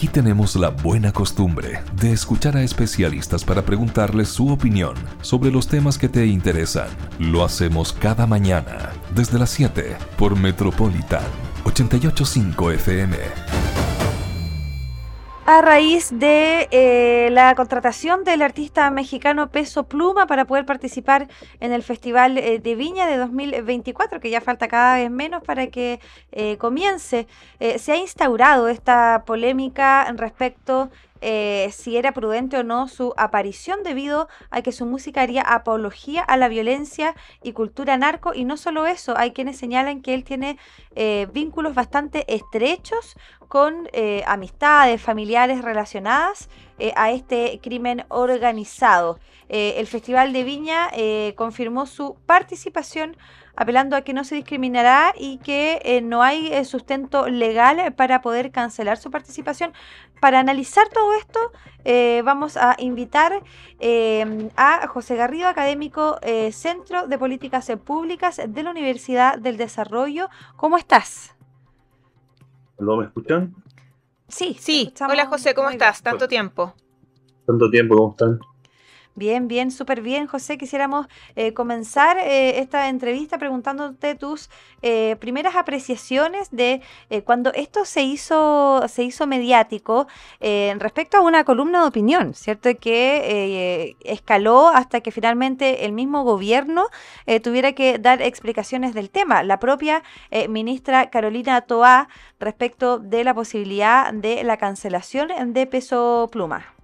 Aquí tenemos la buena costumbre de escuchar a especialistas para preguntarles su opinión sobre los temas que te interesan. Lo hacemos cada mañana desde las 7 por Metropolitan 885 FM. A raíz de eh, la contratación del artista mexicano Peso Pluma para poder participar en el Festival eh, de Viña de 2024, que ya falta cada vez menos para que eh, comience, se ha instaurado esta polémica respecto eh, si era prudente o no su aparición debido a que su música haría apología a la violencia y cultura narco. Y no solo eso, hay quienes señalan que él tiene eh, vínculos bastante estrechos con eh, amistades, familiares relacionadas a este crimen organizado. el Festival de Viña confirmó su participación apelando a que no se discriminará y que eh, no hay eh, sustento legal para poder cancelar su participación. Para analizar todo esto, eh, vamos a invitar a José Garrido, académico Centro de Políticas Públicas de la Universidad del Desarrollo. ¿Cómo estás? ¿Lo me escuchan? Sí, sí. Hola José, ¿cómo estás? Tanto tiempo. Tanto tiempo, ¿cómo están? Bien, bien, súper bien, José. Quisiéramos eh, comenzar eh, esta entrevista preguntándote tus eh, primeras apreciaciones de cuando esto se hizo, se hizo mediático respecto a una columna de opinión, ¿cierto? Que escaló hasta que finalmente el mismo gobierno tuviera que dar explicaciones del tema. La propia ministra Carolina Toá respecto de la posibilidad de la cancelación de peso pluma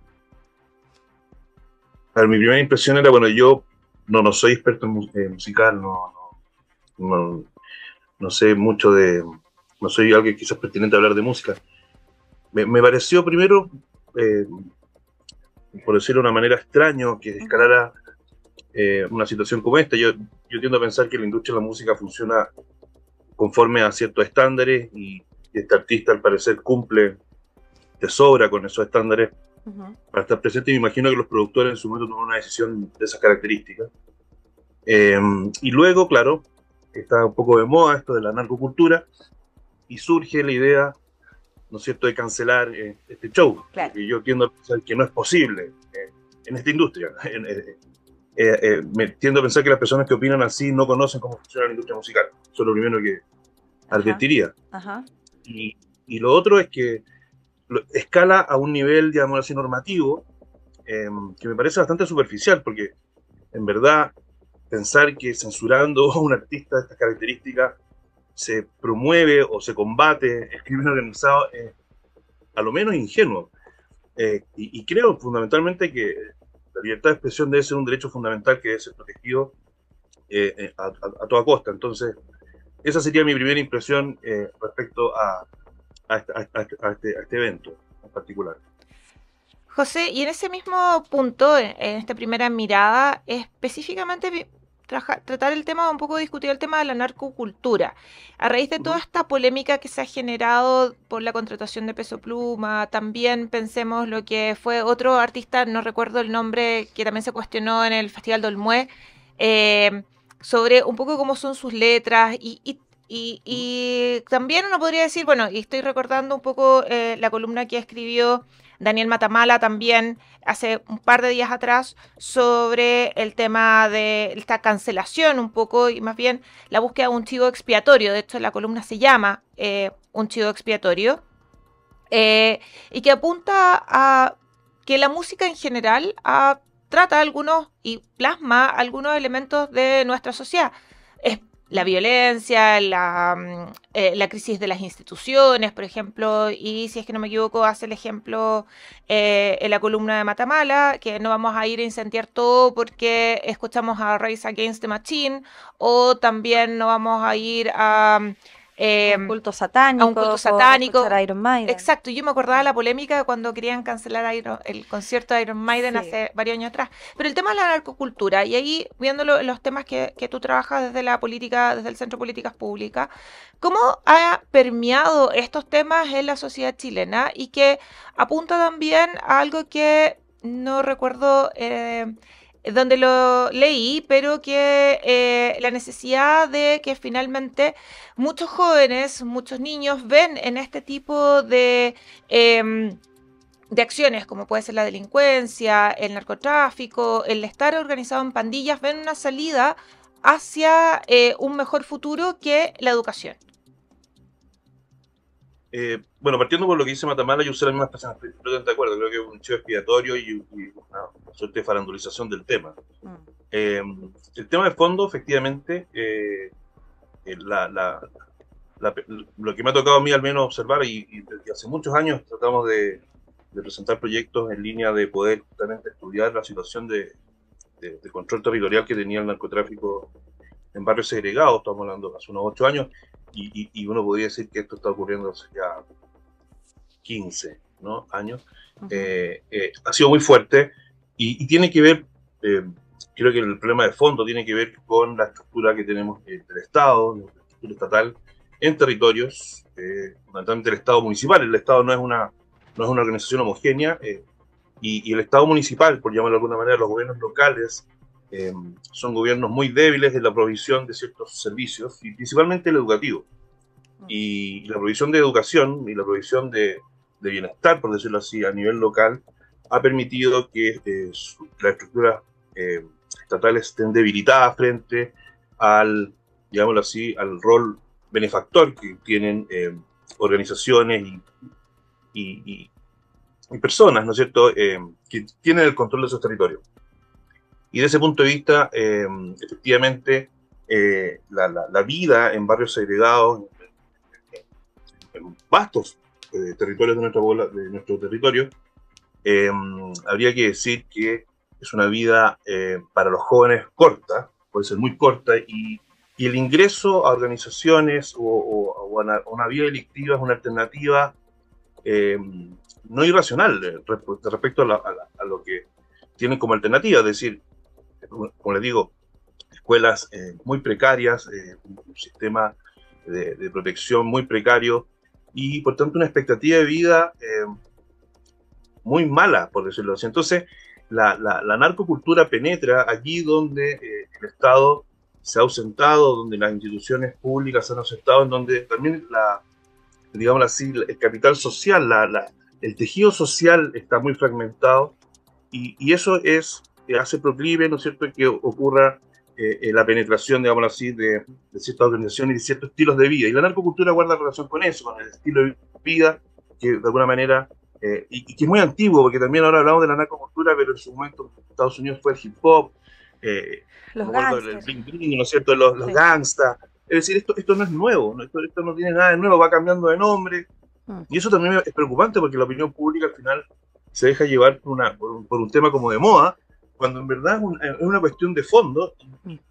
mi primera impresión era, bueno, yo no, no soy experto en eh, musical, no, no, no, sé mucho de, no soy alguien quizás pertinente a hablar de música. Me, me pareció primero, eh, por decirlo de una manera extraño, que escalara eh, una situación como esta. Yo, yo tiendo a pensar que la industria de la música funciona conforme a ciertos estándares y, y este artista al parecer cumple de sobra con esos estándares para estar presente. Me imagino que los productores en su momento tomaron una decisión de esas características. Eh, y luego, claro, está un poco de moda esto de la narcocultura y surge la idea, ¿no es cierto?, de cancelar eh, este show. Y yo tiendo a pensar que no es posible eh, en esta industria. me tiendo a pensar que las personas que opinan así no conocen cómo funciona la industria musical. Eso es lo primero que advertiría. Y, y, lo otro es que escala a un nivel, digamos así, normativo, em, que me parece bastante superficial, porque en verdad pensar que censurando a un artista de estas características se promueve o se combate el crimen organizado es a lo menos ingenuo. Eh, y, creo fundamentalmente que la libertad de expresión debe ser un derecho fundamental que debe ser protegido eh, eh, a, toda costa. Entonces, esa sería mi primera impresión respecto a, este, a, este, evento en particular. José, y en ese mismo punto, en esta primera mirada, específicamente tratar el tema, un poco discutir el tema de la narcocultura. A raíz de toda esta polémica que se ha generado por la contratación de Peso Pluma, también pensemos lo que fue otro artista, no recuerdo el nombre, que también se cuestionó en el Festival de Olmué, eh, sobre un poco cómo son sus letras y, y y, también uno podría decir, bueno, y estoy recordando un poco eh, la columna que escribió Daniel Matamala también hace un par de días atrás sobre el tema de esta cancelación un poco y más bien la búsqueda de un chivo expiatorio. De hecho, la columna se llama eh, Un chivo expiatorio eh, y que apunta a que la música en general trata algunos y plasma algunos elementos de nuestra sociedad la violencia, mm, eh, la, crisis de las instituciones, por ejemplo, y si es que no me equivoco, hace el ejemplo eh, en la columna de Matamala, que no vamos a ir a incendiar todo porque escuchamos a Race Against the Machine, o también no vamos a ir a eh, un culto satánico. A un culto satánico. Iron Maiden. Exacto, yo me acordaba de la polémica cuando querían cancelar el concierto de Iron Maiden hace varios años atrás. Pero el tema de la narcocultura, y ahí viendo los temas que, que, tú trabajas desde la política, desde el Centro de Políticas Públicas, ¿cómo ha permeado estos temas en la sociedad chilena y que apunta también a algo que no recuerdo... Eh, donde lo leí, pero que eh, la necesidad de que finalmente muchos jóvenes, muchos niños ven en este tipo de... Em, de acciones como puede ser la delincuencia, el narcotráfico, el estar organizado en pandillas, ven una salida hacia eh, un mejor futuro que la educación. Eh, bueno, partiendo por lo que dice Matamala, yo usé las mismas personas, estoy de acuerdo, creo que es un chivo expiatorio y, una, suerte de farandulización del tema. Mm. Eh, el tema de fondo, efectivamente, eh, lo que me ha tocado a mí al menos observar, y, desde hace muchos años tratamos de, presentar proyectos en línea de poder justamente estudiar la situación de, de, control territorial que tenía el narcotráfico en barrios segregados, estamos hablando hace unos ocho años, y, uno podría decir que esto está ocurriendo hace ya 15 ¿no? años, eh, eh, ha sido muy fuerte y, tiene que ver, eh, creo que el problema de fondo tiene que ver con la estructura que tenemos del Estado, la estructura estatal, en territorios, fundamentalmente el Estado municipal. El Estado no es una, no es una organización homogénea y, y, el Estado municipal, por llamarlo de alguna manera, los gobiernos locales, eh, son gobiernos muy débiles en la provisión de ciertos servicios, y principalmente el educativo. Mm. Y, la provisión de educación y la provisión de, bienestar, por decirlo así, a nivel local, ha permitido que eh, las estructuras eh, estatales estén debilitadas frente al, digámoslo así, al rol benefactor que tienen organizaciones y, y, personas, ¿no es cierto?, que tienen el control de esos territorios. Y desde ese punto de vista, eh, efectivamente, eh, la, vida en barrios segregados, en, vastos eh, territorios de, nuestra, de nuestro territorio, habría que decir que es una vida para los jóvenes corta, puede ser muy corta, y, el ingreso a organizaciones o, a una, vida delictiva es una alternativa no irracional respecto a, a, lo que tienen como alternativa, es decir, como les digo, escuelas eh, muy precarias, eh, un sistema de, protección muy precario y por tanto una expectativa de vida eh, muy mala, por decirlo así. Entonces, la, narcocultura penetra allí donde el Estado se ha ausentado, donde las instituciones públicas se han ausentado, en donde también la, digamos así, el capital social, el tejido social está muy fragmentado y, y eso es hace proclive, ¿no es cierto?, que ocurra eh, eh, la penetración, digamos así, de, ciertas organizaciones y de ciertos estilos de vida. Y la narcocultura guarda relación con eso, con el estilo de vida, que de alguna manera, eh, y, que es muy antiguo, porque también ahora hablamos de la narcocultura, pero en su momento en Estados Unidos fue el hip hop, los el bling bling, ¿no es cierto?, los, los gangsta. Es decir, esto, esto no es nuevo, ¿no? Esto, esto no tiene nada de nuevo, va cambiando de nombre. Mm. Y eso también es preocupante porque la opinión pública al final se deja llevar por, una, por, un, por un tema como de moda cuando en verdad es una cuestión de fondo,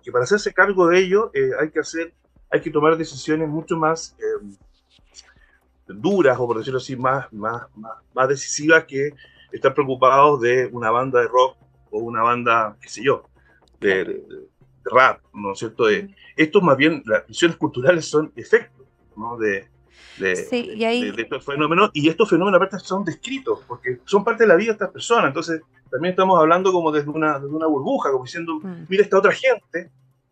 que para hacerse cargo de ello eh, hay que hacer, hay que tomar decisiones mucho más eh, duras, o por decirlo así, más, más, más, decisivas que estar preocupados de una banda de rock o una banda, qué sé yo, de, rap, ¿no es cierto? De, estos más bien, las visiones culturales son efectos, ¿no? De, de, y estos fenómenos, y estos fenómenos aparte son descritos, porque son parte de la vida de estas personas, entonces también estamos hablando como desde una, desde una burbuja, como diciendo, mm. mira esta otra gente,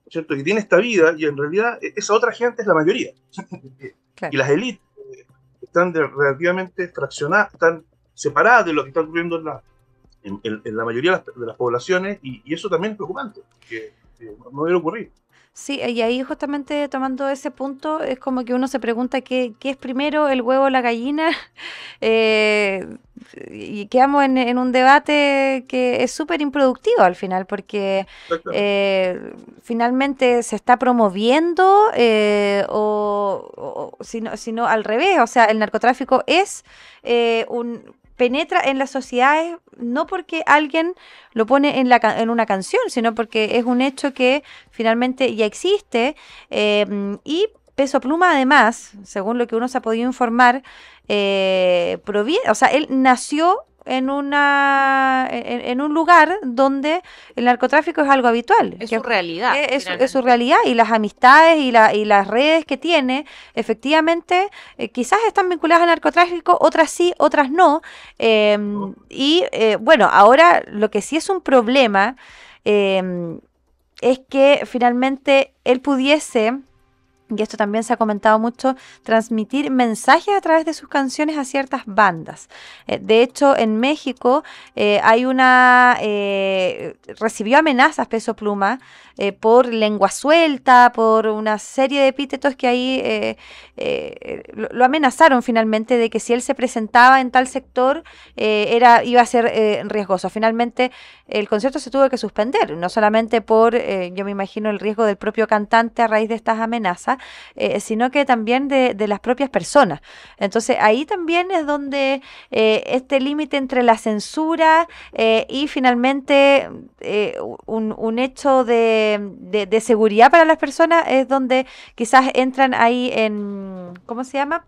¿cierto? Que tiene esta vida y en realidad e, esa otra gente es la mayoría. Y las élites eh, están relativamente fraccionadas, están separadas de lo que está ocurriendo en la, en, la mayoría de las, poblaciones y, eso también es preocupante, que no debe ocurrir. Sí, y ahí justamente tomando ese punto, es como que uno se pregunta qué, qué es primero, el huevo o la gallina, eh, y quedamos en, en, un debate que es súper improductivo al final, porque eh, finalmente se está promoviendo eh, o, o, sino, sino al revés, o sea, el narcotráfico es un penetra en las sociedades no porque alguien lo pone en, la, en una canción, sino porque es un hecho que finalmente ya existe eh, y Peso Pluma además, según lo que uno se ha podido informar, eh, proviene, o sea, él nació en una en, un lugar donde el narcotráfico es algo habitual. Es su realidad. Es, su realidad y las amistades y, la, y las redes que tiene, efectivamente, eh, quizás están vinculadas al narcotráfico, otras sí, otras no. Em, y eh, bueno, ahora lo que sí es un problema em, es que finalmente él pudiese y esto también se ha comentado mucho, transmitir mensajes a través de sus canciones a ciertas bandas. Eh, de hecho, en México eh, hay una... Eh, recibió amenazas Peso Pluma por lengua suelta, por una serie de epítetos que ahí lo, lo, amenazaron finalmente de que si él se presentaba en tal sector era, iba a ser riesgoso. Finalmente el concierto se tuvo que suspender, no solamente por, yo me imagino, el riesgo del propio cantante a raíz de estas amenazas, eh, sino que también de, las propias personas. Entonces ahí también es donde eh, este límite entre la censura eh, y finalmente un, hecho de, de seguridad para las personas es donde quizás entran ahí en, ¿cómo se llama?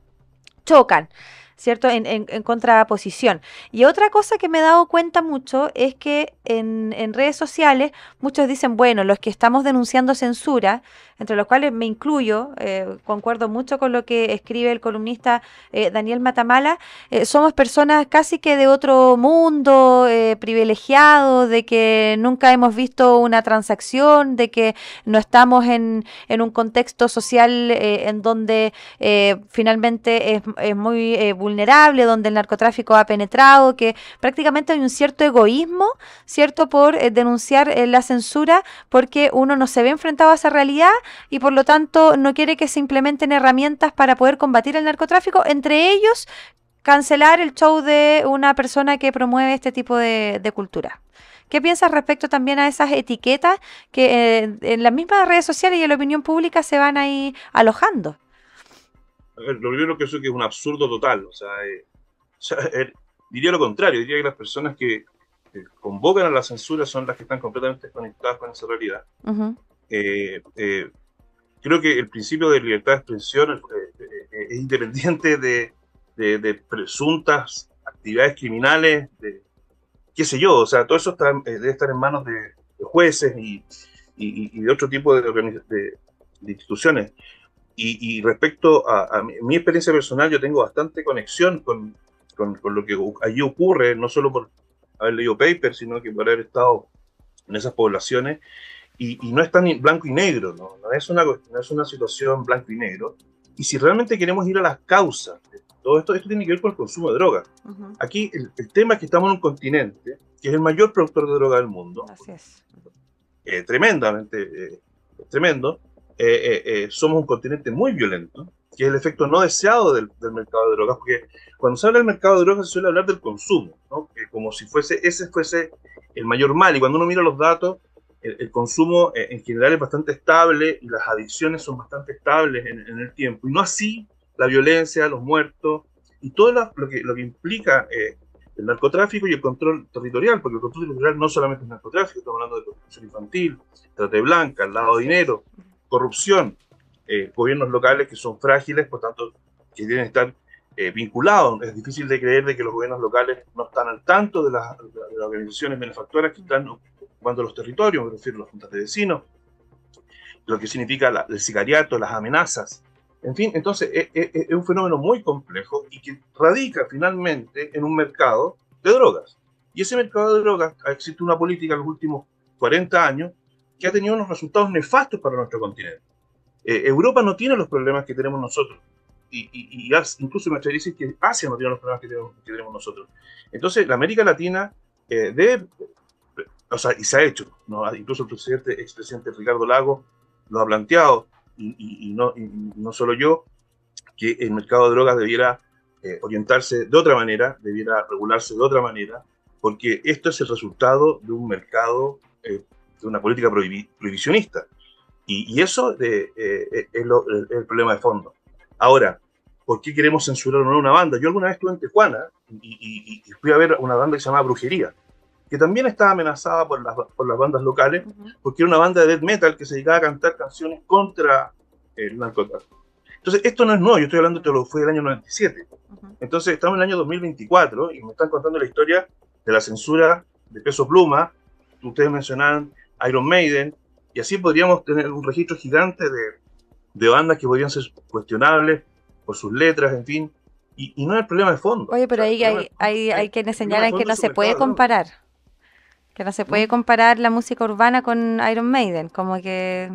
Chocan. ¿Cierto? En, en, contraposición. Y otra cosa que me he dado cuenta mucho es que en, en, redes sociales muchos dicen, bueno, los que estamos denunciando censura, entre los cuales me incluyo, eh, concuerdo mucho con lo que escribe el columnista eh, Daniel Matamala, eh, somos personas casi que de otro mundo, privilegiados, de que nunca hemos visto una transacción, de que no estamos en, en un contexto social en donde finalmente es, es muy vulnerable, donde el narcotráfico ha penetrado, que prácticamente hay un cierto egoísmo, ¿cierto?, por eh, denunciar eh, la censura, porque uno no se ve enfrentado a esa realidad y por lo tanto no quiere que se implementen herramientas para poder combatir el narcotráfico, entre ellos cancelar el show de una persona que promueve este tipo de, cultura. ¿Qué piensas respecto también a esas etiquetas que eh, en las mismas redes sociales y en la opinión pública se van ahí alojando? Lo primero que eso que es un absurdo total. O sea, eh, eh, diría lo contrario, diría que las personas que, convocan a la censura son las que están completamente conectadas con esa realidad. Eh, creo que el principio de libertad de expresión es independiente de, presuntas actividades criminales, de qué sé yo, o sea, todo eso debe estar en manos de, jueces y, de otro tipo de instituciones. Y, respecto a, mi, experiencia personal, yo tengo bastante conexión con, con, lo que allí ocurre, no solo por haber leído papers, sino que por haber estado en esas poblaciones. Y, no es tan blanco y negro, ¿no? No, es una, no es una situación blanco y negro. Y si realmente queremos ir a las causas de todo esto, esto tiene que ver con el consumo de drogas. Aquí el, tema es que estamos en un continente que es el mayor productor de droga del mundo. Así es. Eh, tremendamente eh, tremendo eh, eh, eh, somos un continente muy violento, que es el efecto no deseado del, mercado de drogas, porque cuando se habla del mercado de drogas se suele hablar del consumo, ¿no? como si fuese ese fuese el mayor mal, y cuando uno mira los datos, el, consumo en general es bastante estable y las adicciones son bastante estables en, el tiempo, y no así la violencia, los muertos, y todo lo, que, lo que implica el narcotráfico y el control territorial, porque el control territorial no solamente es narcotráfico, estamos hablando de prostitución infantil, trate blanca, lavado de dinero, corrupción, eh, gobiernos locales que son frágiles, por tanto, que deben estar eh, vinculados. Es difícil de creer de que los gobiernos locales no están al tanto de, las organizaciones benefactoras que están ocupando los territorios, me refiero a los juntas de vecinos, lo que significa el sicariato, las amenazas. En fin, entonces es, es, un fenómeno muy complejo y que radica finalmente en un mercado de drogas. Y ese mercado de drogas, existe una política en los últimos 40 años que ha tenido unos resultados nefastos para nuestro continente. Eh, Europa no tiene los problemas que tenemos nosotros. Y, y, incluso me atrevería decir que Asia no tiene los problemas que tenemos, nosotros. Entonces, la América Latina eh, debe, o sea, y se ha hecho, ¿no? incluso el presidente, expresidente Ricardo Lago lo ha planteado, y, no, no solo yo, que el mercado de drogas debiera eh, orientarse de otra manera, debiera regularse de otra manera, porque esto es el resultado de un mercado de una política prohibicionista. Y, eso eh, eh, es, el, problema de fondo. Ahora, ¿por qué queremos censurar una banda? Yo alguna vez estuve en Tijuana y, fui a ver una banda que se llama Brujería, que también estaba amenazada por las, por las bandas locales, porque era una banda de death metal que se dedicaba a cantar canciones contra el narcotráfico. Entonces, esto no es nuevo, yo estoy hablando de lo que fue el año 97. Entonces, estamos en el año 2024 y me están contando la historia de la censura de peso pluma. Ustedes mencionaban Iron Maiden, y así podríamos tener un registro gigante de, de bandas que podrían ser cuestionables por sus letras, en fin, y, no es el problema de fondo. Oye, pero ahí hay, hay, hay, que enseñar que no se puede comparar. Que no se puede comparar la música urbana con Iron Maiden, como que...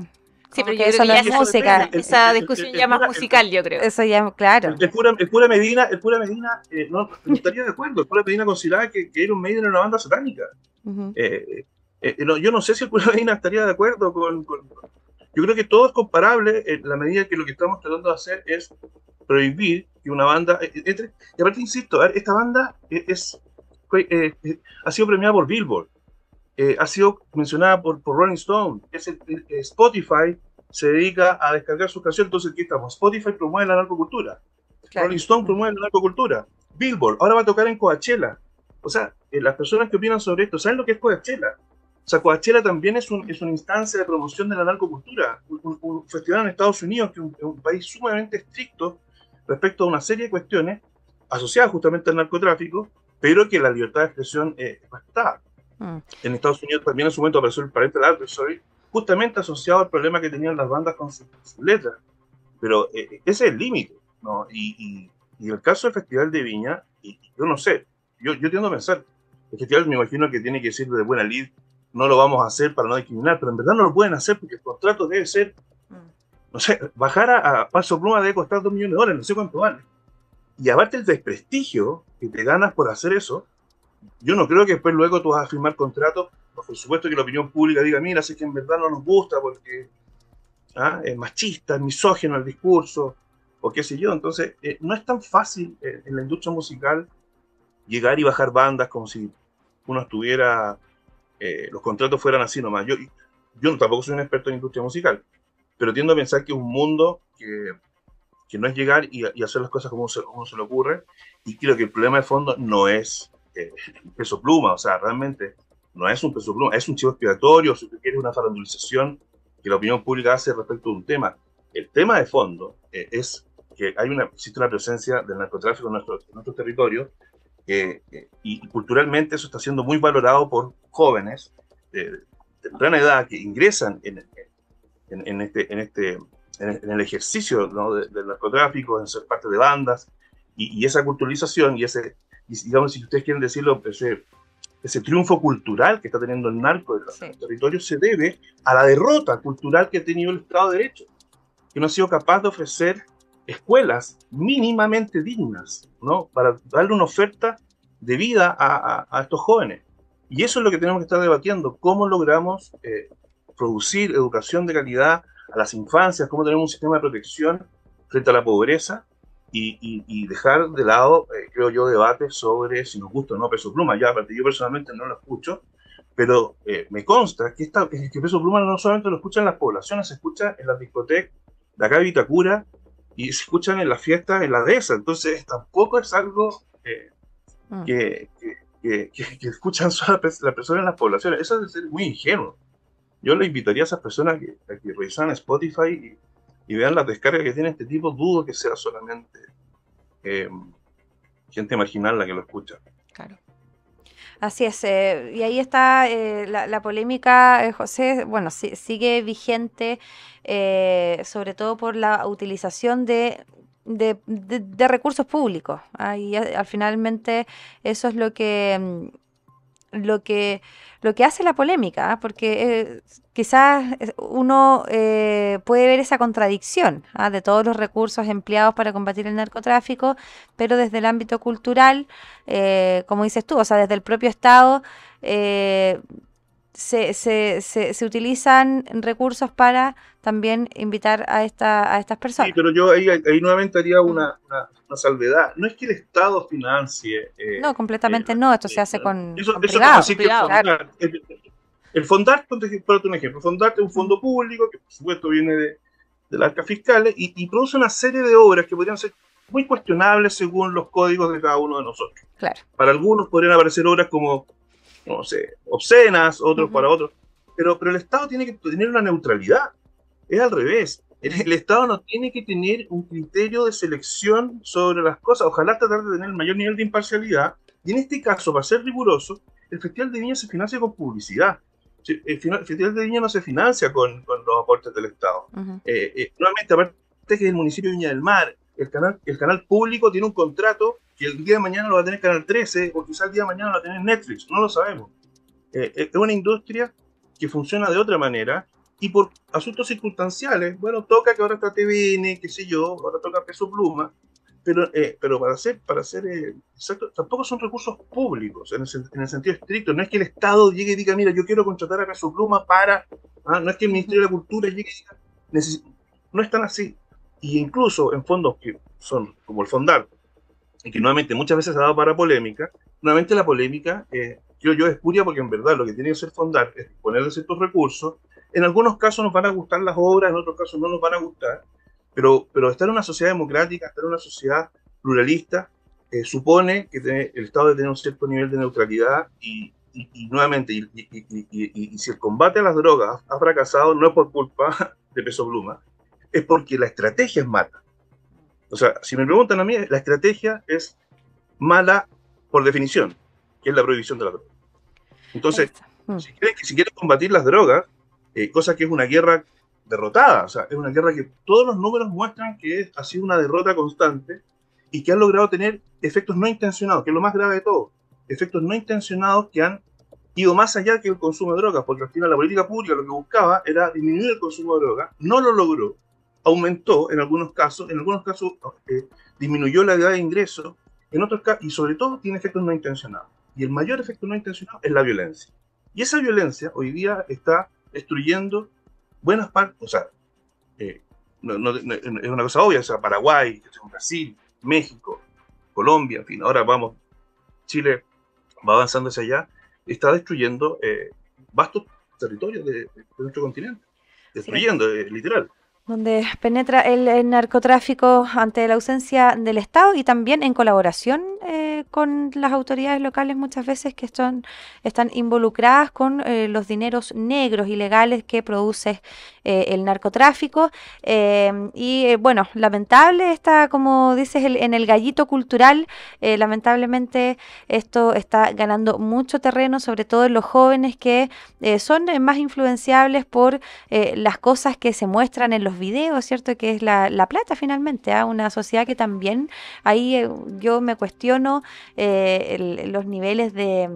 Sí, pero yo eso creo no es música. esa, discusión ya más musical, yo creo. Eso ya, claro. El pura, el pura Medina, el pura Medina eh, no, estaría de acuerdo. El pura Medina consideraba que, que Iron Maiden era una banda satánica. Eh, eh, no, yo no sé si el pura Medina estaría de acuerdo con, con- Yo creo que todo es comparable en la medida que lo que estamos tratando de hacer es prohibir que una banda eh, eh, entre. Y aparte, insisto, esta banda eh, es, fue, eh, eh, ha sido premiada por Billboard, eh, ha sido mencionada por, por Rolling Stone, es el- el- Spotify se dedica a descargar sus canciones, entonces aquí estamos. Spotify promueve la narcocultura. Claro. Rolling Stone promueve la narcocultura. Billboard, ahora va a tocar en Coachella. O sea, eh, las personas que opinan sobre esto, ¿saben lo que es Coachella? O sea, Coachella también es, un- es una instancia de promoción de la narcocultura. Un, un- festival en Estados Unidos, que es un, un país sumamente estricto respecto a una serie de cuestiones asociadas justamente al narcotráfico, pero que la libertad de expresión eh, es respetada. Mm. En Estados Unidos también en su momento apareció el parental advisory, justamente asociado al problema que tenían las bandas con sus sus letras. Pero eh, ese es el límite, ¿no? Y, y, y el caso del Festival de Viña, y, yo no sé, yo, yo tiendo a pensar, el festival me imagino que tiene que decir de buena lid, no lo vamos a hacer para no discriminar, pero en verdad no lo pueden hacer porque el contrato debe ser, Mm. no sé, bajar a, a Paso Pluma debe costar 2 millones de dólares, no sé cuánto vale. Y aparte el desprestigio que te ganas por hacer eso, yo no creo que después luego tú vas a firmar contratos, por supuesto que la opinión pública diga, mira, sé que en verdad no nos gusta porque ¿ah? es machista, es misógino el discurso, o qué sé yo. Entonces, eh, no es tan fácil eh, en la industria musical llegar y bajar bandas como si uno estuviera, eh, los contratos fueran así nomás. Yo, yo tampoco soy un experto en industria musical, pero tiendo a pensar que es un mundo que, que no es llegar y, y hacer las cosas como se, como se le ocurre, y creo que el problema de fondo no es eh, peso pluma, o sea, realmente no es un peso pluma, es un chivo expiatorio, si tú quieres una farandulización que la opinión pública hace respecto de un tema. El tema de fondo eh, es que hay una, existe una presencia del narcotráfico en nuestro, en nuestro territorio eh, eh, y culturalmente eso está siendo muy valorado por jóvenes de, de temprana edad que ingresan en, en, en este, en, este, en, el, el ejercicio ¿no? de- del narcotráfico, en ser parte de bandas y, y esa culturalización y ese, y digamos, si ustedes quieren decirlo, ese, ese triunfo cultural que está teniendo el narco en Sí. territorios se debe a la derrota cultural que ha tenido el Estado de Derecho, que no ha sido capaz de ofrecer escuelas mínimamente dignas, ¿no? Para darle una oferta de vida a, a- a estos jóvenes. Y eso es lo que tenemos que estar debatiendo, cómo logramos eh, producir educación de calidad a las infancias, cómo tenemos un sistema de protección frente a la pobreza y, y- y dejar de lado, eh, creo yo, debates sobre si nos gusta o no Peso Pluma. Ya, aparte, yo personalmente no lo escucho, pero eh, me consta que, esta, que Peso Pluma no solamente lo escuchan las poblaciones, se escucha en las discotecas de acá de Vitacura y se escuchan en las fiestas en la dehesa. Entonces, tampoco es algo Mm. que, que, que- escuchan solo las pe- las personas en las poblaciones. Eso es ser muy ingenuo. Yo le invitaría a esas personas que, a que revisaran Spotify y, vean las descargas que tiene este tipo. Dudo que sea solamente eh, gente marginal la que lo escucha. Claro. Así es, eh, y ahí está eh, la, la polémica, eh, José, bueno, si- sigue vigente, sobre todo por la utilización de, de, de- recursos públicos. y al finalmente eso es lo que, mm, lo que, lo que hace la polémica, ah, porque eh, quizás eh, uno eh, puede ver esa contradicción ah, de todos los recursos empleados para combatir el narcotráfico, pero desde el ámbito cultural, eh, como dices tú, o sea, desde el propio Estado, se, se, se, se utilizan recursos para también invitar a, esta, a estas Sí, personas. pero yo ahí, ahí nuevamente haría una, una- una salvedad. No es que el Estado financie. eh, No, completamente eh, no, esto se eh, hace con, eso, con eso privados. así que privado, Fondar- el, el Fondar, ponte- por un ejemplo, el Fondar es un fondo público que por supuesto viene de, de las arcas fiscales y, y produce una serie de obras que podrían ser muy cuestionables según los códigos de cada uno de nosotros. Claro. Para algunos podrían aparecer obras como, no sé, obscenas, otros Ujú. para otros. Pero, pero el Estado tiene que tener una neutralidad. Es al revés. El, el Estado no tiene que tener un criterio de selección sobre las cosas. Ojalá tratar de tener el mayor nivel de imparcialidad. Y en este caso, para ser riguroso, el Festival de Viña se financia con publicidad. El Festival de Viña no se financia con, con los aportes del Estado. Ujú. Eh, eh, nuevamente, aparte que el municipio de Viña del Mar, el canal, el canal público tiene un contrato que el día de mañana lo va a tener Canal 13 o quizás el día de mañana lo va a tener Netflix, no lo sabemos. eh, es una industria que funciona de otra manera y por asuntos circunstanciales, bueno, toca que ahora está TVN, qué sé yo, ahora toca Peso Pluma, pero, eh, pero para ser, para ser eh, exacto, tampoco son recursos públicos en el, en el, sentido estricto. No es que el Estado llegue y diga, mira, yo quiero contratar a Peso Pluma para. ¿ah? No es que el Ministerio de la Cultura llegue y diga, no es tan así. Y incluso en fondos que son como el Fondar, y que nuevamente muchas veces ha dado para polémica, nuevamente la polémica, eh, yo, yo espuria porque en verdad lo que tiene que ser Fondar es ponerle ciertos recursos en algunos casos nos van a gustar las obras, en otros casos no nos van a gustar, pero, pero estar en una sociedad democrática, estar en una sociedad pluralista, eh, supone que el Estado debe tener un cierto nivel de neutralidad y, nuevamente, y, si el combate a las drogas ha fracasado, no es por culpa de Peso Pluma, es porque la estrategia es mala. O sea, si me preguntan a mí, la estrategia es mala por definición, que es la prohibición de la droga. Entonces, si quieren, si quieren combatir las drogas, eh, cosa que es una guerra derrotada, o sea, es una guerra que todos los números muestran que ha sido una derrota constante y que ha logrado tener efectos no intencionados, que es lo más grave de todo, efectos no intencionados que han ido más allá que el consumo de drogas, porque al final la política pública lo que buscaba era disminuir el consumo de drogas, no lo logró, aumentó en algunos casos, en algunos casos eh, disminuyó la edad de ingreso, en otros casos, y sobre todo tiene efectos no intencionados. Y el mayor efecto no intencionado es la violencia. Y esa violencia hoy día está destruyendo buenas partes, o sea, eh, es una cosa obvia, o sea, Paraguay, Brasil, México, Colombia, en fin, ahora vamos, Chile va avanzando hacia allá, está destruyendo eh, vastos territorios de, nuestro continente, destruyendo, eh, literal donde penetra el, narcotráfico ante la ausencia del Estado y también en colaboración eh, con las autoridades locales muchas veces que están, están involucradas con eh, los dineros negros ilegales que produce eh, el narcotráfico. y bueno, lamentable está, como dices, en el gallito cultural, lamentablemente esto está ganando mucho terreno, sobre todo en los jóvenes que son más influenciables por las cosas que se muestran en los videos, ¿cierto? Que es la, plata finalmente, a ¿ah? una sociedad que también ahí eh, yo me cuestiono eh, los niveles de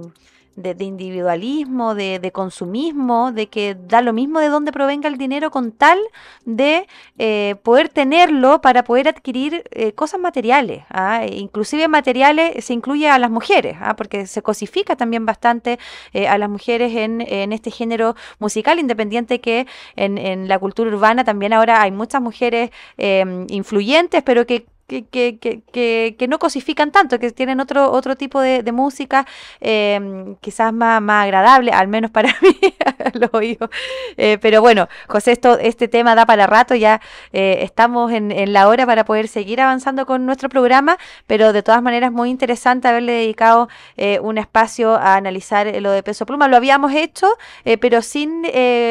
individualismo, de, consumismo, de que da lo mismo de dónde provenga el dinero con tal de eh, poder tenerlo para poder adquirir eh, cosas materiales. ¿ah? Inclusive materiales se incluye a las mujeres, ¿ah? porque se cosifica también bastante a las mujeres en, este género musical, independiente que en, en, la cultura urbana también ahora hay muchas mujeres influyentes, pero que que, que, que, que, no cosifican tanto, que tienen otro, otro tipo de, música, em, quizás más, más agradable, al menos para mí, lo oído. Eh, pero bueno, José, esto, este tema da para rato, ya eh, estamos en, en, la hora para poder seguir avanzando con nuestro programa, pero de todas maneras muy interesante haberle dedicado eh, un espacio a analizar lo de peso pluma. Lo habíamos hecho, pero sin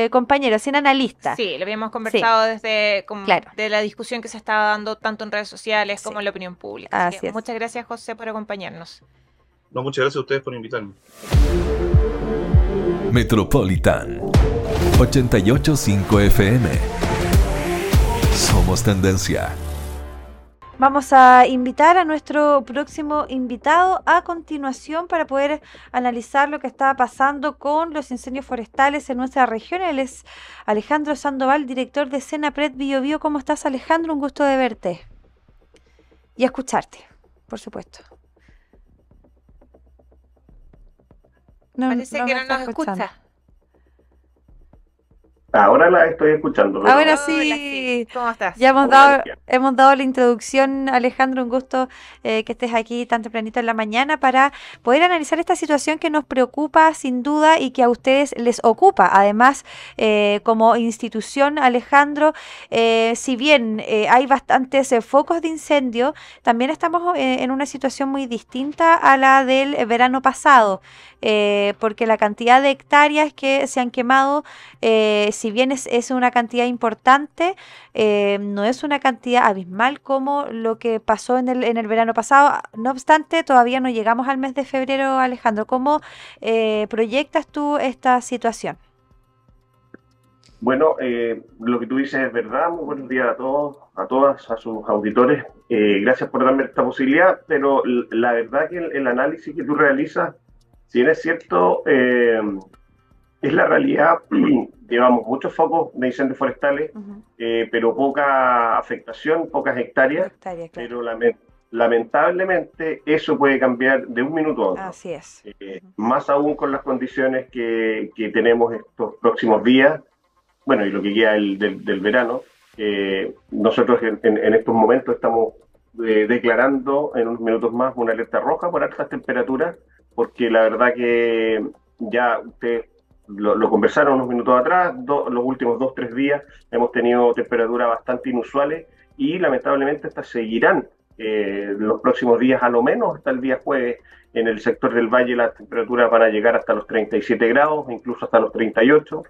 compañeros, sin analistas. Sí, lo habíamos conversado desde como de la discusión que se estaba dando tanto en redes sociales como en la opinión pública. muchas gracias, José, por acompañarnos. No, muchas gracias a ustedes por invitarme. Metropolitan 885 FM. Somos tendencia. Vamos a invitar a nuestro próximo invitado a continuación para poder analizar lo que está pasando con los incendios forestales en nuestra región. Él es Alejandro Sandoval, director de Senapred Bio Bio. ¿Cómo estás, Alejandro? Un gusto de verte y escucharte, por supuesto. Parece que no nos escucha. Ahora la estoy escuchando. Ahora sí. ¿Cómo estás? Ya hemos dado, hemos dado la introducción, Alejandro, un gusto eh, que estés aquí tan tempranito en la mañana para poder analizar esta situación que nos preocupa sin duda y que a ustedes les ocupa. Además, eh, como institución, Alejandro, eh, si bien hay bastantes focos de incendio, también estamos en una situación muy distinta a la del verano pasado, porque la cantidad de hectáreas que se han quemado, si bien es, una cantidad importante, eh, no es una cantidad abismal como lo que pasó en el, en el verano pasado. No obstante, todavía no llegamos al mes de febrero, Alejandro. ¿Cómo eh, proyectas tú esta situación? Bueno, eh, lo que tú dices es verdad. Muy buenos días a todos, a todas, a sus auditores. gracias por darme esta posibilidad, pero la verdad que el, análisis que tú realizas si bien es cierto, es la realidad, llevamos muchos focos de incendios forestales, eh, pero poca afectación, pocas hectáreas, pero lamentablemente eso puede cambiar de un minuto a otro. Así es. Eh, más aún con las condiciones que, tenemos estos próximos días, bueno, y lo que queda del, del, verano. nosotros en, estos momentos estamos declarando en unos minutos más una alerta roja por altas temperaturas porque la verdad que ya ustedes lo, conversaron unos minutos atrás, los últimos dos, tres días hemos tenido temperaturas bastante inusuales y lamentablemente estas seguirán eh, los próximos días, a lo menos hasta el día jueves. En el sector del valle las temperaturas van a llegar hasta los 37 grados, incluso hasta los 38.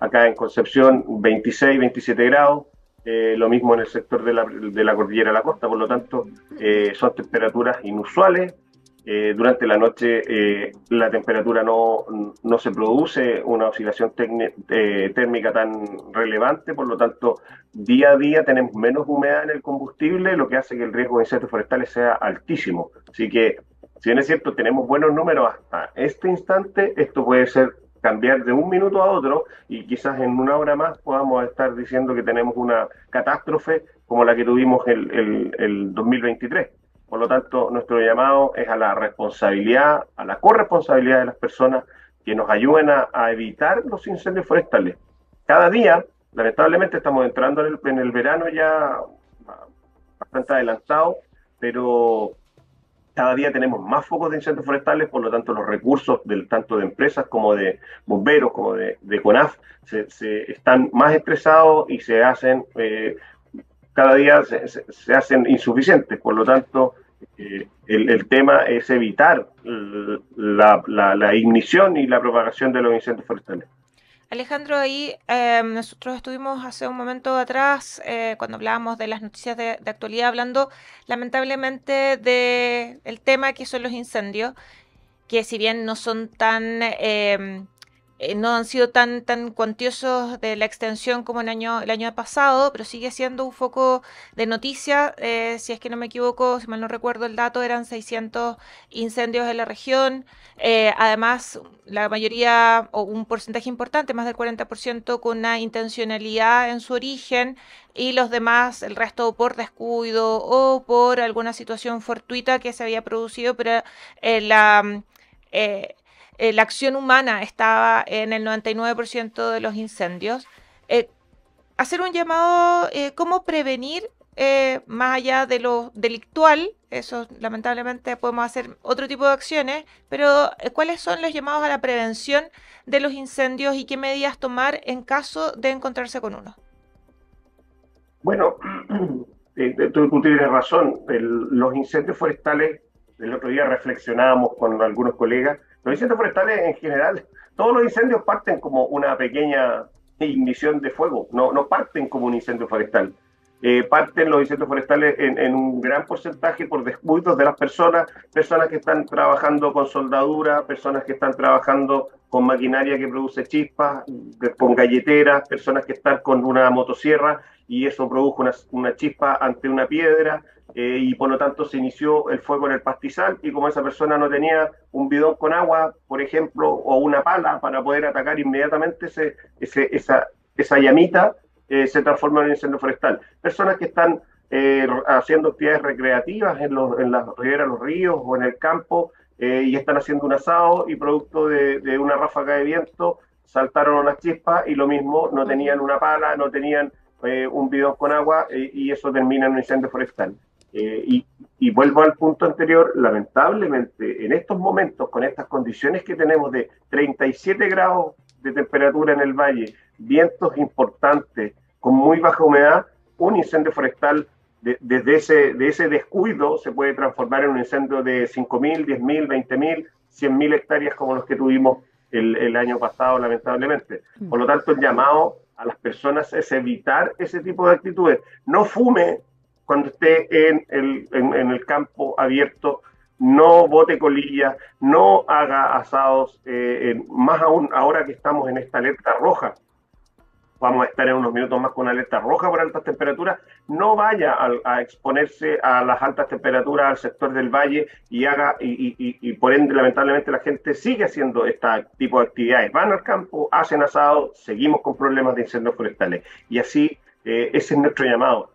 Acá en Concepción 26, 27 grados. Eh, lo mismo en el sector de la, de la cordillera de la costa, por lo tanto eh, son temperaturas inusuales, eh, durante la noche eh, la temperatura no, no, se produce una oscilación eh, térmica tan relevante, por lo tanto, día a día tenemos menos humedad en el combustible, lo que hace que el riesgo de incendios forestales sea altísimo. Así que, si bien es cierto, tenemos buenos números hasta este instante, esto puede ser cambiar de un minuto a otro y quizás en una hora más podamos estar diciendo que tenemos una catástrofe como la que tuvimos el, el, el 2023. Por lo tanto, nuestro llamado es a la responsabilidad, a la corresponsabilidad de las personas que nos ayuden a, evitar los incendios forestales. Cada día, lamentablemente, estamos entrando en el, verano ya bastante adelantado, pero cada día tenemos más focos de incendios forestales, por lo tanto los recursos del, tanto de empresas como de bomberos, como de, CONAF, se, están más estresados y se hacen eh, cada día se, hacen insuficientes. Por lo tanto, eh, el, tema es evitar la, ignición y la propagación de los incendios forestales. Alejandro, ahí em, nosotros estuvimos hace un momento atrás, eh, cuando hablábamos de las noticias de, actualidad, hablando lamentablemente del tema que son los incendios, que si bien no son tan em, eh, no han sido tan, tan cuantiosos de la extensión como el año, el año pasado, pero sigue siendo un foco de noticia. Eh, si es que no me equivoco, si mal no recuerdo el dato, eran 600 incendios en la región. Eh, además, la mayoría, o un porcentaje importante, más del 40%, con una intencionalidad en su origen y los demás, el resto por descuido o por alguna situación fortuita que se había producido, pero la... la acción humana estaba en el 99% de los incendios. Eh, hacer un llamado, eh, cómo prevenir más allá de lo delictual, eso lamentablemente podemos hacer otro tipo de acciones, pero ¿cuáles son los llamados a la prevención de los incendios y qué medidas tomar en caso de encontrarse con uno? Bueno, tú, tienes razón, los incendios forestales, el otro día reflexionábamos con algunos colegas, los incendios forestales en general, todos los incendios parten como una pequeña ignición de fuego, no, no parten como un incendio forestal. Eh, parten los incendios forestales en, un gran porcentaje por descuidos de las personas, personas que están trabajando con soldadura, personas que están trabajando con maquinaria que produce chispas, con galleteras, personas que están con una motosierra y eso produjo una, una chispa ante una piedra, eh, y por lo tanto se inició el fuego en el pastizal y como esa persona no tenía un bidón con agua, por ejemplo, o una pala para poder atacar inmediatamente ese, esa, llamita, eh, se transforma en un incendio forestal. Personas que están eh, haciendo actividades recreativas en, los, en las riberas, los ríos o en el campo y están haciendo un asado y producto de, de una ráfaga de viento saltaron unas chispas y lo mismo, no tenían una pala, no tenían un bidón con agua y eso termina en un incendio forestal. Eh, y, vuelvo al punto anterior, lamentablemente en estos momentos, con estas condiciones que tenemos de 37 grados de temperatura en el valle, vientos importantes, con muy baja humedad, un incendio forestal desde ese, de ese descuido se puede transformar en un incendio de 5.000, 10.000, 20.000, 100.000 hectáreas como los que tuvimos el, el año pasado, lamentablemente. Mm. Por lo tanto, el llamado a las personas es evitar ese tipo de actitudes. No fume, cuando esté en el, en, el campo abierto, no bote colillas, no haga asados, eh, más aún ahora que estamos en esta alerta roja. vamos a estar en unos minutos más con una alerta roja por altas temperaturas, no vaya a, exponerse a las altas temperaturas al sector del valle y haga, y, por ende, lamentablemente, la gente sigue haciendo este tipo de actividades. Van al campo, hacen asado, seguimos con problemas de incendios forestales. Y así, eh, ese es nuestro llamado.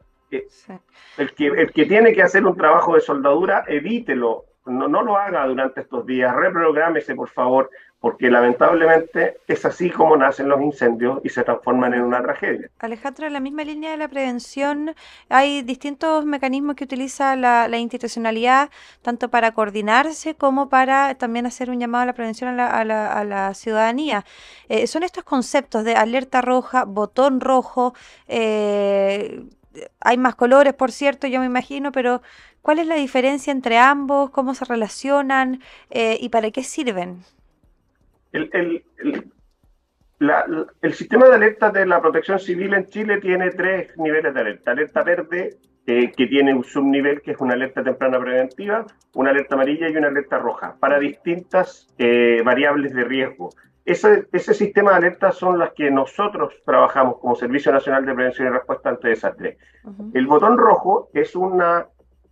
El, que, el que tiene que hacer un trabajo de soldadura, evítelo, no, no lo haga durante estos días, reprográmese, por favor, porque lamentablemente es así como nacen los incendios y se transforman en una tragedia. Alejandro, en la misma línea de la prevención, hay distintos mecanismos que utiliza la, institucionalidad, tanto para coordinarse como para también hacer un llamado a la prevención a la, ciudadanía. Eh, son estos conceptos de alerta roja, botón rojo, eh, hay más colores, por cierto, yo me imagino, pero ¿cuál es la diferencia entre ambos? ¿Cómo se relacionan? Eh, ¿Y para qué sirven? el, sistema de alerta de la protección civil en Chile tiene tres niveles de alerta. Alerta verde, eh, que tiene un subnivel que es una alerta temprana preventiva, una alerta amarilla y una alerta roja, para distintas eh, variables de riesgo. Ese, ese sistema de alertas son las que nosotros trabajamos como Servicio Nacional de Prevención y Respuesta ante Desastres. El botón rojo es una,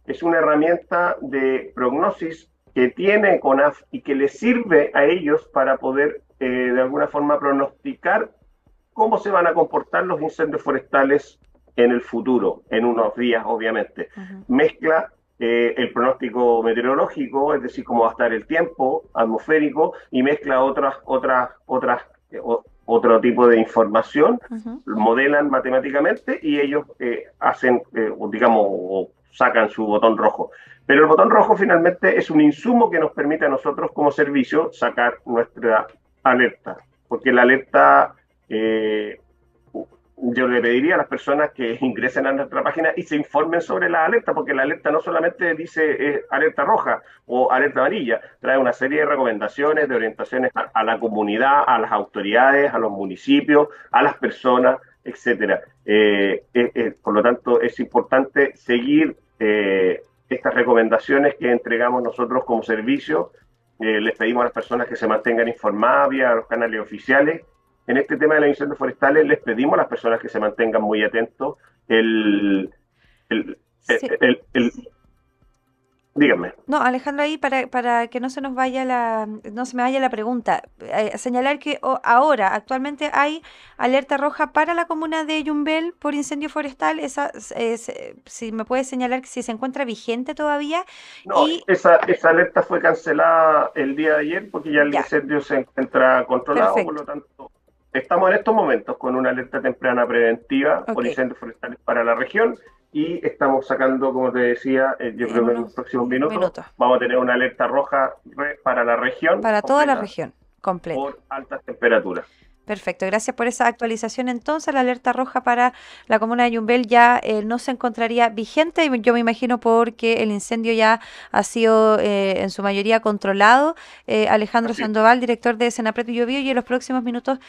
es una herramienta de prognosis que tiene CONAF y que le sirve a ellos para poder eh, de alguna forma pronosticar cómo se van a comportar los incendios forestales en el futuro, en unos días obviamente. Mezcla eh, el pronóstico meteorológico, es decir, cómo va a estar el tiempo atmosférico, y mezcla otras, otras, otras, eh, otro tipo de información, modelan matemáticamente y ellos hacen, digamos, o sacan su botón rojo. Pero el botón rojo finalmente es un insumo que nos permite a nosotros como servicio sacar nuestra alerta, porque la alerta, eh, yo le pediría a las personas que ingresen a nuestra página y se informen sobre la alerta, porque la alerta no solamente dice eh, alerta roja o alerta amarilla, trae una serie de recomendaciones, de orientaciones a, la comunidad, a las autoridades, a los municipios, a las personas, etcétera. Eh, por lo tanto, es importante seguir estas recomendaciones que entregamos nosotros como servicio. Eh, les pedimos a las personas que se mantengan informadas vía los canales oficiales. En este tema de los incendios forestales les pedimos a las personas que se mantengan muy atentos. el, el, el Dígame. No, Alejandro, ahí para, para que no se nos vaya la, no se me vaya la pregunta, eh, señalar que ahora, actualmente hay alerta roja para la comuna de Yumbel por incendio forestal. Esa, si me puede señalar si se encuentra vigente todavía. No, esa, esa alerta fue cancelada el día de ayer porque ya el incendio se encuentra controlado, por lo tanto, estamos en estos momentos con una alerta temprana preventiva por incendios forestales para la región y estamos sacando, como te decía, eh, yo creo que en los próximos minutos vamos a tener una alerta roja para la región. Para toda la región, completa. Por altas temperaturas. Perfecto, gracias por esa actualización. Entonces, la alerta roja para la comuna de Yumbel ya eh, no se encontraría vigente, yo me imagino porque el incendio ya ha sido eh, en su mayoría controlado. Eh, Alejandro Sandoval, director de Senapret Biobío, y en los próximos minutos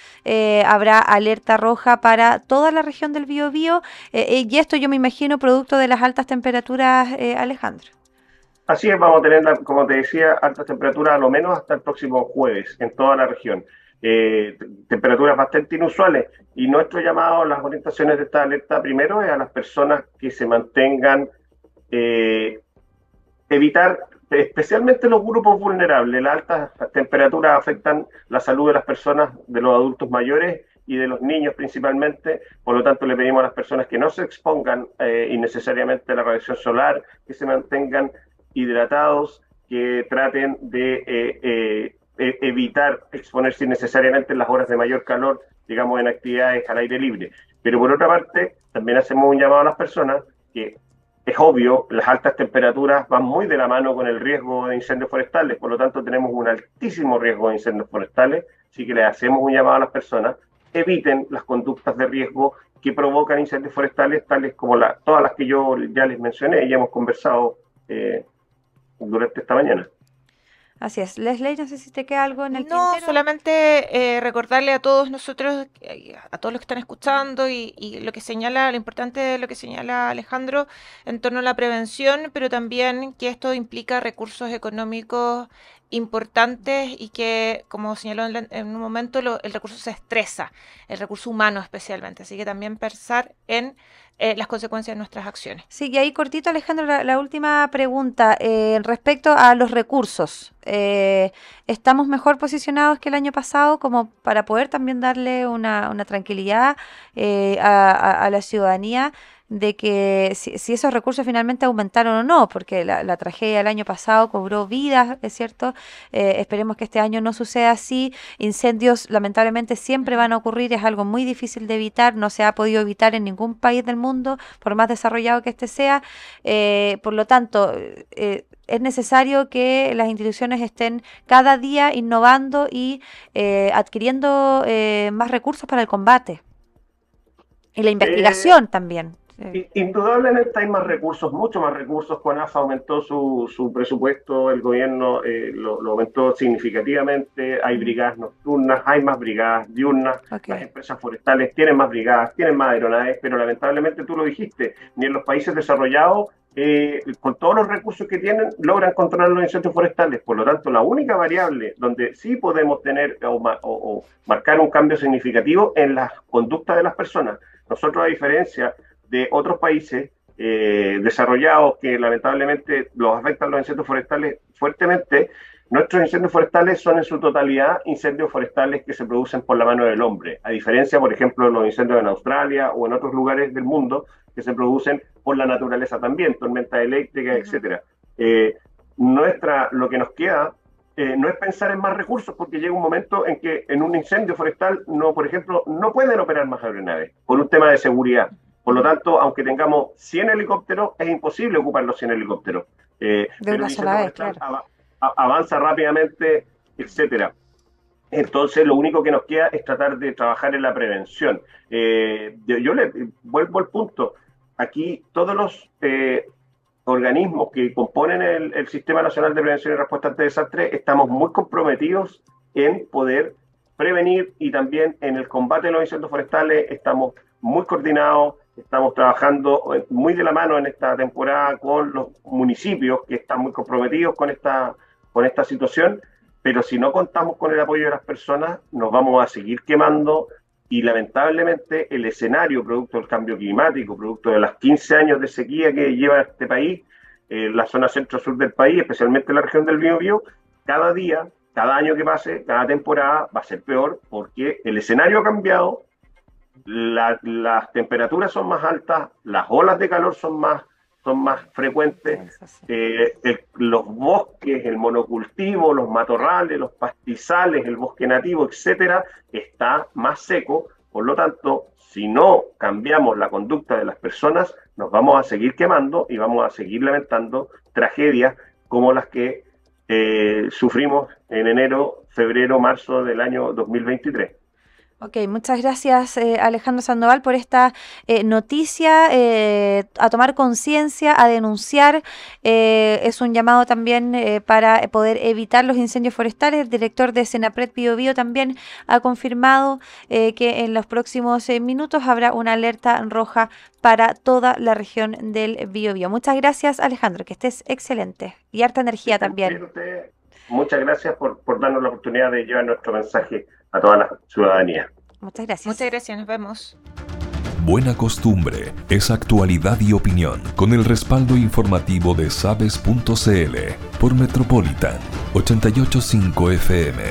habrá alerta roja para toda la región del Biobío. y esto yo me imagino producto de las altas temperaturas, Alejandro. Así es, vamos a tener, como te decía, altas temperaturas a lo menos hasta el próximo jueves en toda la región. Eh, temperaturas bastante inusuales. Y nuestro llamado, las orientaciones de esta alerta, primero es a las personas que se mantengan, eh, evitar, especialmente los grupos vulnerables. Las altas temperaturas afectan la salud de las personas, de los adultos mayores y de los niños principalmente. Por lo tanto, le pedimos a las personas que no se expongan eh, innecesariamente a la radiación solar, que se mantengan hidratados, que traten de e, evitar exponerse innecesariamente en las horas de mayor calor, digamos, en actividades al aire libre. Pero por otra parte, también hacemos un llamado a las personas que es obvio, las altas temperaturas van muy de la mano con el riesgo de incendios forestales, por lo tanto tenemos un altísimo riesgo de incendios forestales, así que le hacemos un llamado a las personas, eviten las conductas de riesgo que provocan incendios forestales, tales como todas las que yo ya les mencioné y hemos conversado eh, durante esta mañana. Así es. Leslie, no sé si te queda algo en el No, solamente eh, recordarle a todos nosotros, eh, a todos los que están escuchando y, lo que señala, lo importante de lo que señala Alejandro en torno a la prevención, pero también que esto implica recursos económicos importantes y que, como señaló en, un momento, el recurso se estresa, el recurso humano especialmente. Así que también pensar en eh, las consecuencias de nuestras acciones. Sí, y ahí cortito, Alejandro, la, última pregunta. Eh, respecto a los recursos, eh, ¿estamos mejor posicionados que el año pasado como para poder también darle una, tranquilidad a, a la ciudadanía? De que si, esos recursos finalmente aumentaron o no, porque la, tragedia del año pasado cobró vidas, es cierto, eh, esperemos que este año no suceda así, incendios lamentablemente siempre van a ocurrir, es algo muy difícil de evitar, no se ha podido evitar en ningún país del mundo, por más desarrollado que este sea, eh, por lo tanto, eh, es necesario que las instituciones estén cada día innovando y adquiriendo más recursos para el combate. Y la investigación también. Indudablemente hay más recursos, mucho más recursos. AFA aumentó su, su presupuesto, el gobierno eh, lo, aumentó significativamente. Hay brigadas nocturnas, hay más brigadas diurnas. Las empresas forestales tienen más brigadas, tienen más aeronaves, pero lamentablemente tú lo dijiste, ni en los países desarrollados, eh, con todos los recursos que tienen, logran controlar los incendios forestales. Por lo tanto, la única variable donde sí podemos tener o, o marcar un cambio significativo en las conductas de las personas. Nosotros, a diferencia de otros países eh, desarrollados que lamentablemente los afectan los incendios forestales fuertemente, nuestros incendios forestales son en su totalidad incendios forestales que se producen por la mano del hombre, a diferencia, por ejemplo, de los incendios en Australia o en otros lugares del mundo que se producen por la naturaleza también, tormentas eléctricas, etcétera. Eh, nuestra, lo que nos queda eh, no es pensar en más recursos porque llega un momento en que en un incendio forestal no, por ejemplo, no pueden operar más aeronaves por un tema de seguridad. Por lo tanto, aunque tengamos 100 helicópteros, es imposible ocupar los 100 helicópteros. Eh, de una sola vez, claro. avanza rápidamente, etcétera. Entonces, lo único que nos queda es tratar de trabajar en la prevención. Eh, yo, le vuelvo al punto. Aquí todos los eh, organismos que componen el, el, Sistema Nacional de Prevención y Respuesta ante Desastres estamos muy comprometidos en poder prevenir y también en el combate de los incendios forestales estamos muy coordinados, Estamos trabajando muy de la mano en esta temporada con los municipios que están muy comprometidos con esta, con esta situación, pero si no contamos con el apoyo de las personas, nos vamos a seguir quemando y lamentablemente el escenario producto del cambio climático, producto de los 15 años de sequía que lleva este país, eh, la zona centro-sur del país, especialmente la región del Biobío, cada día, cada año que pase, cada temporada va a ser peor porque el escenario ha cambiado, las temperaturas son más altas, las olas de calor son más, son más frecuentes, eh, los bosques, el monocultivo, los matorrales, los pastizales, el bosque nativo, etcétera, está más seco. Por lo tanto, si no cambiamos la conducta de las personas, nos vamos a seguir quemando y vamos a seguir lamentando tragedias como las que eh, sufrimos en enero, febrero, marzo del año 2023. Ok, muchas gracias eh, Alejandro Sandoval por esta eh, noticia, eh, a tomar conciencia, a denunciar. es un llamado también para poder evitar los incendios forestales. El director de Senapred Bio, Bio también ha confirmado que en los próximos minutos habrá una alerta roja para toda la región del Bio, Bio. Muchas gracias Alejandro, que estés excelente y harta energía también. Muchas gracias por, por darnos la oportunidad de llevar nuestro mensaje a toda la ciudadanía. Muchas gracias. Muchas gracias, nos vemos. Buena costumbre es actualidad y opinión con el respaldo informativo de sabes.cl por Metropolitan 885 FM